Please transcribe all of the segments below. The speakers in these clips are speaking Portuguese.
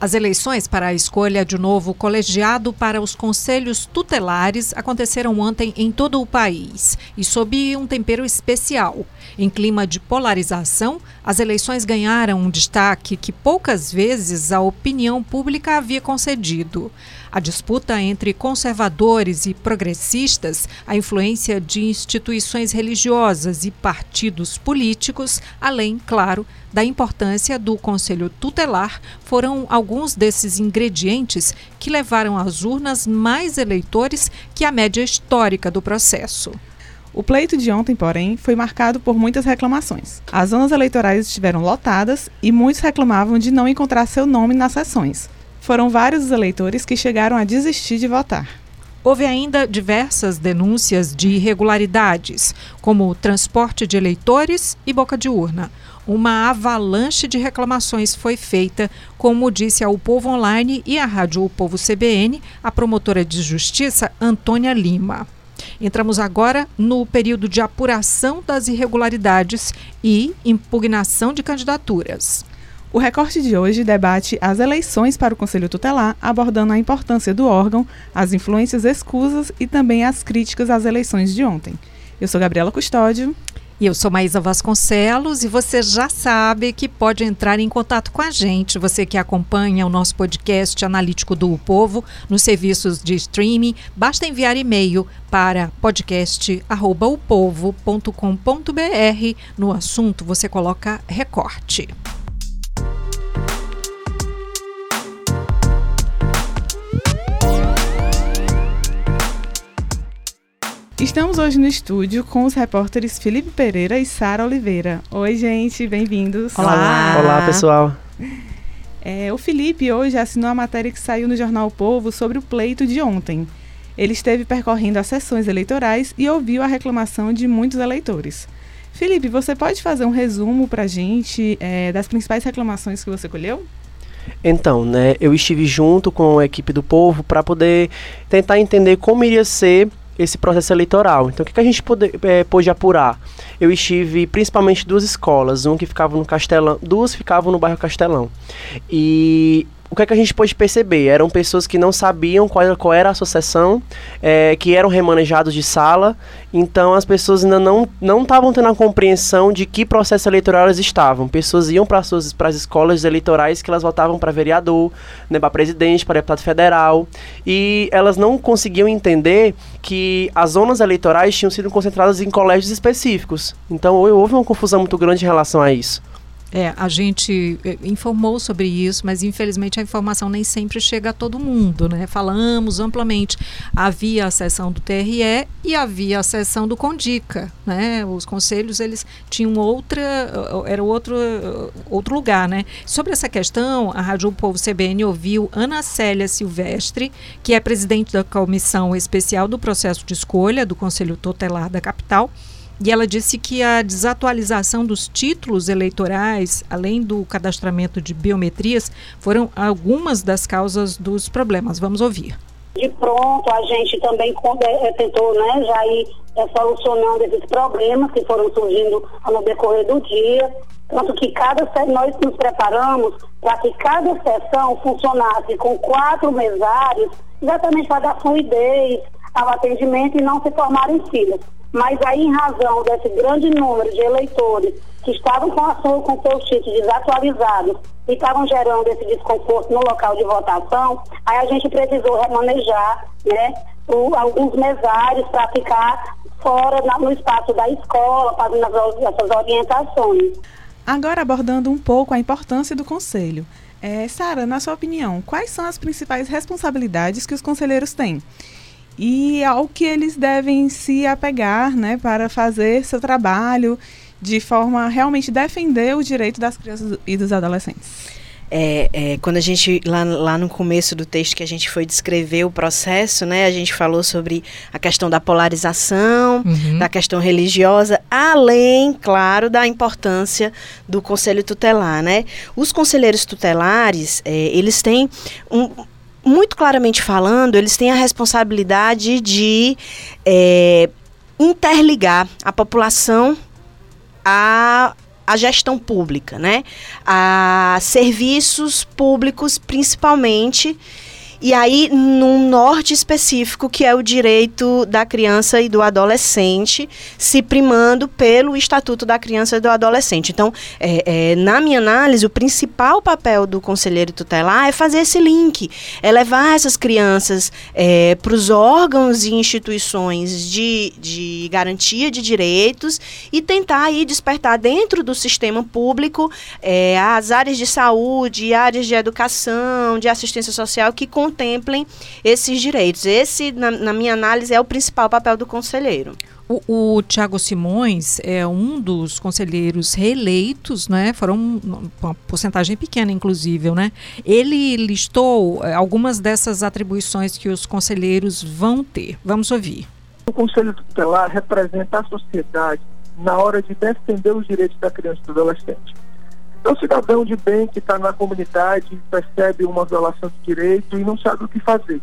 As eleições para a escolha de novo colegiado para os conselhos tutelares aconteceram ontem em todo o país e sob um tempero especial. Em clima de polarização, as eleições ganharam um destaque que poucas vezes a opinião pública havia concedido. A disputa entre conservadores e progressistas, a influência de instituições religiosas e partidos políticos, além, claro, da importância do Conselho Tutelar, foram alguns desses ingredientes que levaram às urnas mais eleitores que a média histórica do processo. O pleito de ontem, porém, foi marcado por muitas reclamações. As zonas eleitorais estiveram lotadas e muitos reclamavam de não encontrar seu nome nas sessões foram vários os eleitores que chegaram a desistir de votar. Houve ainda diversas denúncias de irregularidades, como transporte de eleitores e boca de urna. Uma avalanche de reclamações foi feita, como disse ao Povo Online e à Rádio O Povo CBN, a promotora de justiça Antônia Lima. Entramos agora no período de apuração das irregularidades e impugnação de candidaturas. O recorte de hoje debate as eleições para o Conselho Tutelar, abordando a importância do órgão, as influências escusas e também as críticas às eleições de ontem. Eu sou Gabriela Custódio. E eu sou Maísa Vasconcelos e você já sabe que pode entrar em contato com a gente, você que acompanha o nosso podcast analítico do Povo nos serviços de streaming, basta enviar e-mail para podcast@opovo.com.br. No assunto você coloca recorte. Estamos hoje no estúdio com os repórteres Felipe Pereira e Sara Oliveira. Oi, gente, bem-vindos. Olá. Olá, pessoal. É, o Felipe hoje assinou a matéria que saiu no jornal o Povo sobre o pleito de ontem. Ele esteve percorrendo as sessões eleitorais e ouviu a reclamação de muitos eleitores. Felipe, você pode fazer um resumo para a gente é, das principais reclamações que você colheu? Então, né, eu estive junto com a equipe do povo para poder tentar entender como iria ser esse processo eleitoral. Então, o que, que a gente pôde, é, pôde apurar? Eu estive principalmente duas escolas, um que ficava no Castelão, duas ficavam no bairro Castelão. E o que, é que a gente pôde perceber? Eram pessoas que não sabiam qual, qual era a associação, é, que eram remanejados de sala, então as pessoas ainda não não estavam tendo a compreensão de que processo eleitoral elas estavam. Pessoas iam para as escolas eleitorais que elas votavam para vereador, né, para presidente, para deputado federal, e elas não conseguiam entender que as zonas eleitorais tinham sido concentradas em colégios específicos. Então houve uma confusão muito grande em relação a isso. É, a gente eh, informou sobre isso, mas infelizmente a informação nem sempre chega a todo mundo, né? Falamos amplamente. Havia a sessão do TRE e havia a sessão do Condica, né? Os conselhos, eles tinham outra, era outro, outro lugar, né? Sobre essa questão, a Rádio Povo CBN ouviu Ana Célia Silvestre, que é presidente da Comissão Especial do Processo de Escolha do Conselho Tutelar da Capital, e ela disse que a desatualização dos títulos eleitorais, além do cadastramento de biometrias, foram algumas das causas dos problemas. Vamos ouvir. De pronto, a gente também é, tentou né, já ir é, solucionando esses problemas que foram surgindo no decorrer do dia. Tanto que cada nós nos preparamos para que cada sessão funcionasse com quatro mesários, exatamente para dar fluidez ao atendimento e não se formarem filas. Mas aí, em razão desse grande número de eleitores que estavam com, a sua, com seus títulos desatualizados e estavam gerando esse desconforto no local de votação, aí a gente precisou remanejar né, o, alguns mesários para ficar fora na, no espaço da escola, fazendo essas orientações. Agora abordando um pouco a importância do conselho. É, Sara, na sua opinião, quais são as principais responsabilidades que os conselheiros têm? E ao que eles devem se apegar né, para fazer seu trabalho de forma a realmente defender o direito das crianças e dos adolescentes. É, é, quando a gente, lá, lá no começo do texto que a gente foi descrever o processo, né, a gente falou sobre a questão da polarização, uhum. da questão religiosa, além, claro, da importância do conselho tutelar, né? Os conselheiros tutelares, é, eles têm um, muito claramente falando, eles têm a responsabilidade de é, interligar a população a a gestão pública, né? A serviços públicos, principalmente e aí, num norte específico, que é o direito da criança e do adolescente, se primando pelo Estatuto da Criança e do Adolescente. Então, é, é, na minha análise, o principal papel do conselheiro tutelar é fazer esse link, é levar essas crianças é, para os órgãos e instituições de, de garantia de direitos e tentar aí despertar dentro do sistema público é, as áreas de saúde, áreas de educação, de assistência social que contemplem esses direitos. Esse, na, na minha análise, é o principal papel do conselheiro. O, o Tiago Simões é um dos conselheiros reeleitos, né? Foram uma porcentagem pequena, inclusive, né? Ele listou eh, algumas dessas atribuições que os conselheiros vão ter. Vamos ouvir. O Conselho Tutelar representa a sociedade na hora de defender os direitos da criança e do adolescente. É um cidadão de bem que está na comunidade, percebe uma violação de direito e não sabe o que fazer.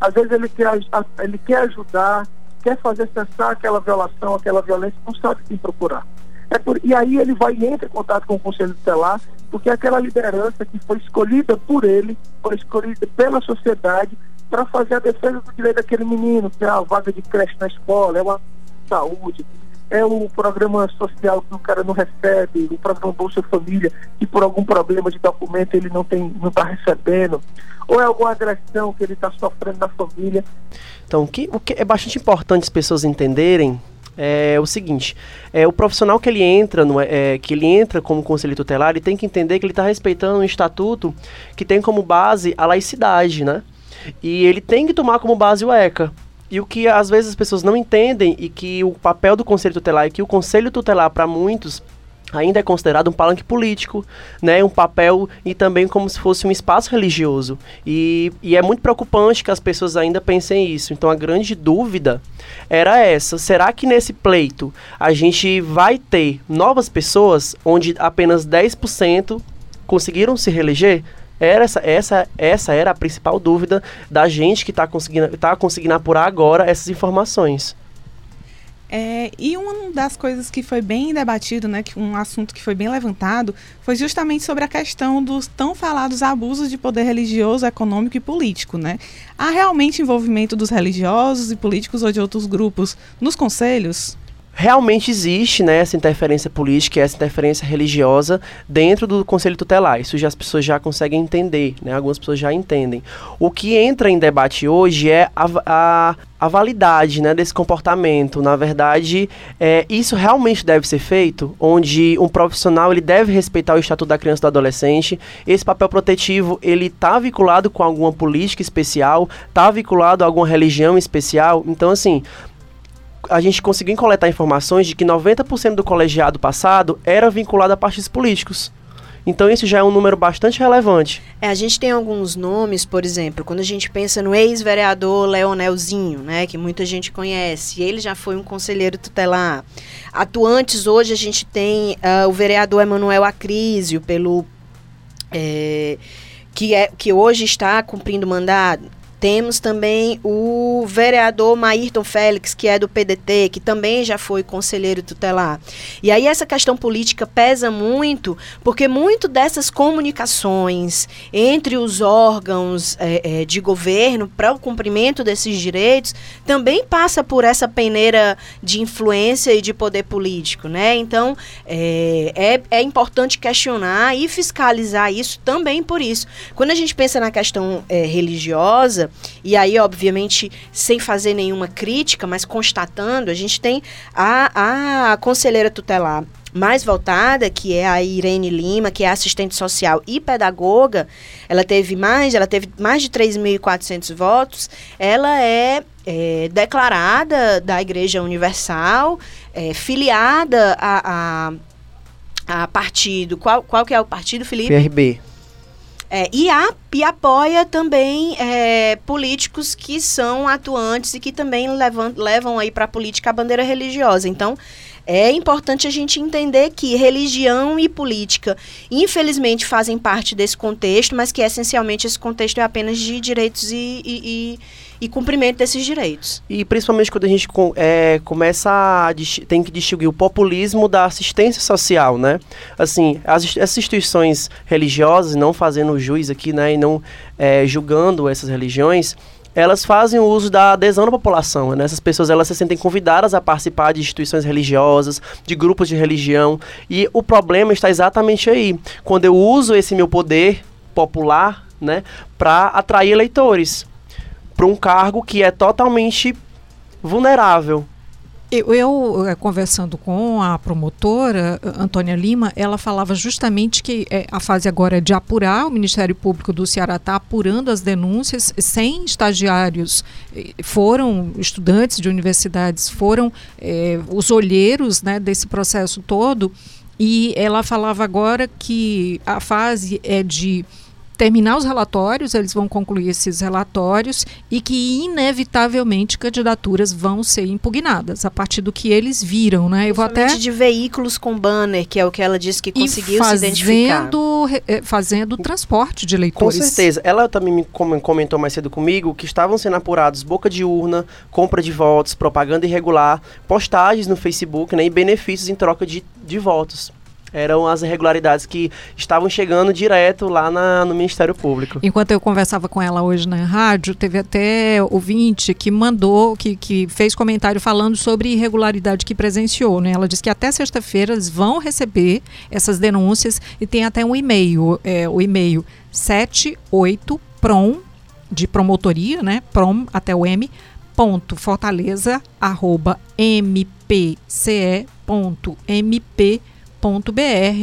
Às vezes ele quer, ele quer ajudar, quer fazer cessar aquela violação, aquela violência, não sabe quem procurar. É por, e aí ele vai e entra em contato com o Conselho Tutelar, porque aquela liderança que foi escolhida por ele, foi escolhida pela sociedade para fazer a defesa do direito daquele menino, que é a vaga de creche na escola, é uma saúde, é o programa social que o cara não recebe, o programa Bolsa Família, que por algum problema de documento ele não tem, não está recebendo, ou é alguma agressão que ele está sofrendo na família. Então, o que, o que é bastante importante as pessoas entenderem é o seguinte, é o profissional que ele entra, no, é, que ele entra como conselheiro tutelar, ele tem que entender que ele está respeitando um estatuto que tem como base a laicidade, né? E ele tem que tomar como base o ECA. E o que às vezes as pessoas não entendem e que o papel do conselho tutelar e que o conselho tutelar para muitos ainda é considerado um palanque político, né, um papel e também como se fosse um espaço religioso. E, e é muito preocupante que as pessoas ainda pensem isso. Então a grande dúvida era essa: será que nesse pleito a gente vai ter novas pessoas onde apenas 10% conseguiram se reeleger? Era essa, essa, essa era a principal dúvida da gente que está conseguindo, tá conseguindo apurar agora essas informações. É, e uma das coisas que foi bem debatido, né, um assunto que foi bem levantado, foi justamente sobre a questão dos tão falados abusos de poder religioso, econômico e político. Né? Há realmente envolvimento dos religiosos e políticos ou de outros grupos nos conselhos? Realmente existe né, essa interferência política, essa interferência religiosa dentro do Conselho Tutelar. Isso já as pessoas já conseguem entender, né? algumas pessoas já entendem. O que entra em debate hoje é a, a, a validade né, desse comportamento. Na verdade, é, isso realmente deve ser feito, onde um profissional ele deve respeitar o Estatuto da Criança e do Adolescente. Esse papel protetivo ele está vinculado com alguma política especial, está vinculado a alguma religião especial. Então, assim, a gente conseguiu coletar informações de que 90% do colegiado passado era vinculado a partidos políticos. Então isso já é um número bastante relevante. É, a gente tem alguns nomes, por exemplo, quando a gente pensa no ex-vereador Leonelzinho, né, que muita gente conhece, ele já foi um conselheiro tutelar. Atuantes hoje a gente tem uh, o vereador Emanuel Acrísio, pelo é, que, é, que hoje está cumprindo mandado. Temos também o vereador Maírton Félix, que é do PDT, que também já foi conselheiro tutelar. E aí essa questão política pesa muito, porque muito dessas comunicações entre os órgãos é, é, de governo para o cumprimento desses direitos também passa por essa peneira de influência e de poder político, né? Então é, é, é importante questionar e fiscalizar isso também por isso. Quando a gente pensa na questão é, religiosa e aí, obviamente, sem fazer nenhuma crítica, mas constatando, a gente tem a, a conselheira tutelar mais voltada, que é a Irene Lima, que é assistente social e pedagoga, ela teve mais, ela teve mais de 3.400 votos. Ela é, é, declarada da Igreja Universal, é, filiada a, a, a, partido. Qual, qual que é o partido, Felipe? PRB. É, e, a, e apoia também é, políticos que são atuantes e que também levam, levam aí para a política a bandeira religiosa. Então, é importante a gente entender que religião e política, infelizmente, fazem parte desse contexto, mas que essencialmente esse contexto é apenas de direitos e, e, e, e cumprimento desses direitos. E principalmente quando a gente é, começa a tem que distinguir o populismo da assistência social, né? Assim, as, essas instituições religiosas, não fazendo juiz aqui, né, e não é, julgando essas religiões, elas fazem o uso da adesão da população. Né? Essas pessoas elas se sentem convidadas a participar de instituições religiosas, de grupos de religião. E o problema está exatamente aí. Quando eu uso esse meu poder popular né, para atrair eleitores para um cargo que é totalmente vulnerável. Eu, eu, eh, conversando com a promotora, eh, Antônia Lima, ela falava justamente que é, a fase agora é de apurar, o Ministério Público do Ceará está apurando as denúncias, sem estagiários foram estudantes de universidades, foram é, os olheiros né, desse processo todo, e ela falava agora que a fase é de terminar os relatórios, eles vão concluir esses relatórios e que inevitavelmente candidaturas vão ser impugnadas a partir do que eles viram, né? Eu vou até de veículos com banner, que é o que ela disse que conseguiu fazendo, se identificar. Eh, fazendo transporte de leitores. Com certeza. Ela também me comentou mais cedo comigo que estavam sendo apurados boca de urna, compra de votos, propaganda irregular, postagens no Facebook, né, e benefícios em troca de, de votos eram as irregularidades que estavam chegando direto lá na, no Ministério Público. Enquanto eu conversava com ela hoje na rádio, teve até ouvinte que mandou, que, que fez comentário falando sobre irregularidade que presenciou. Né? Ela disse que até sexta-feira eles vão receber essas denúncias e tem até um e-mail, é, o e-mail 78prom, de promotoria, né? Prom até o M, ponto fortaleza, arroba mpce.mp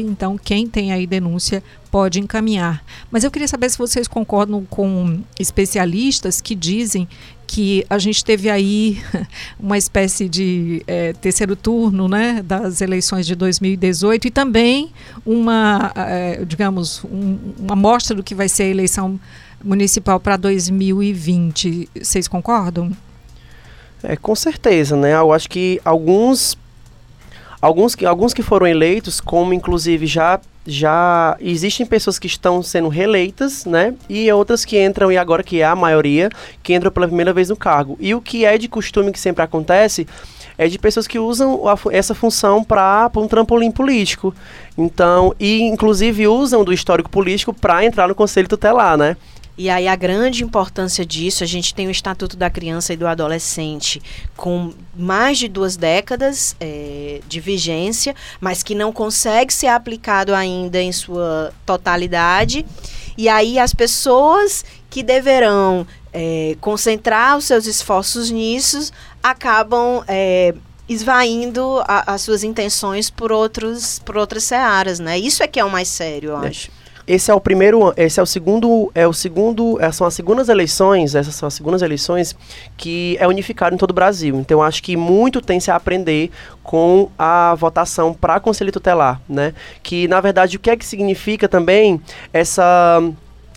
então, quem tem aí denúncia pode encaminhar. Mas eu queria saber se vocês concordam com especialistas que dizem que a gente teve aí uma espécie de é, terceiro turno né, das eleições de 2018 e também uma, é, digamos, um, uma amostra do que vai ser a eleição municipal para 2020. Vocês concordam? É, com certeza, né? Eu acho que alguns Alguns que, alguns que foram eleitos, como inclusive já já existem pessoas que estão sendo reeleitas, né? E outras que entram, e agora que é a maioria, que entram pela primeira vez no cargo. E o que é de costume que sempre acontece é de pessoas que usam a, essa função para um trampolim político. Então, e inclusive usam do histórico político para entrar no conselho tutelar, né? E aí a grande importância disso, a gente tem o Estatuto da Criança e do Adolescente com mais de duas décadas é, de vigência, mas que não consegue ser aplicado ainda em sua totalidade. E aí as pessoas que deverão é, concentrar os seus esforços nisso acabam é, esvaindo a, as suas intenções por outros por outras searas, né? Isso é que é o mais sério, eu acho. Esse é o primeiro, esse é o segundo, é o segundo, é, são as segundas eleições, essas são as segundas eleições que é unificado em todo o Brasil. Então acho que muito tem se a aprender com a votação para conselho tutelar, né? Que na verdade o que é que significa também essa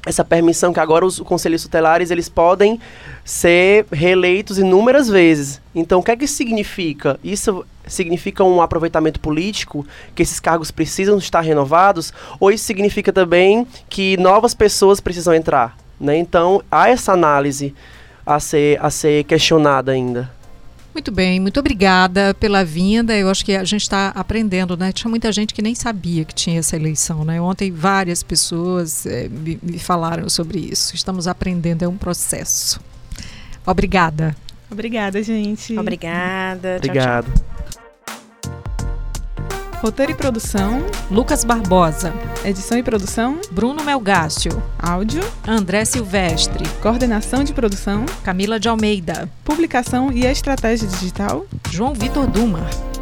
essa permissão que agora os conselhos tutelares eles podem ser reeleitos inúmeras vezes. Então, o que é que significa? Isso significa um aproveitamento político, que esses cargos precisam estar renovados, ou isso significa também que novas pessoas precisam entrar? Né? Então, há essa análise a ser, a ser questionada ainda. Muito bem, muito obrigada pela vinda. Eu acho que a gente está aprendendo, né? Tinha muita gente que nem sabia que tinha essa eleição, né? Ontem várias pessoas é, me, me falaram sobre isso. Estamos aprendendo, é um processo. Obrigada. Obrigada, gente. Obrigada. Obrigado. Tchau, tchau. Roteiro e produção: Lucas Barbosa. Edição e produção: Bruno Melgácio. Áudio: André Silvestre. Coordenação de produção: Camila de Almeida. Publicação e estratégia digital: João Vitor Dumar.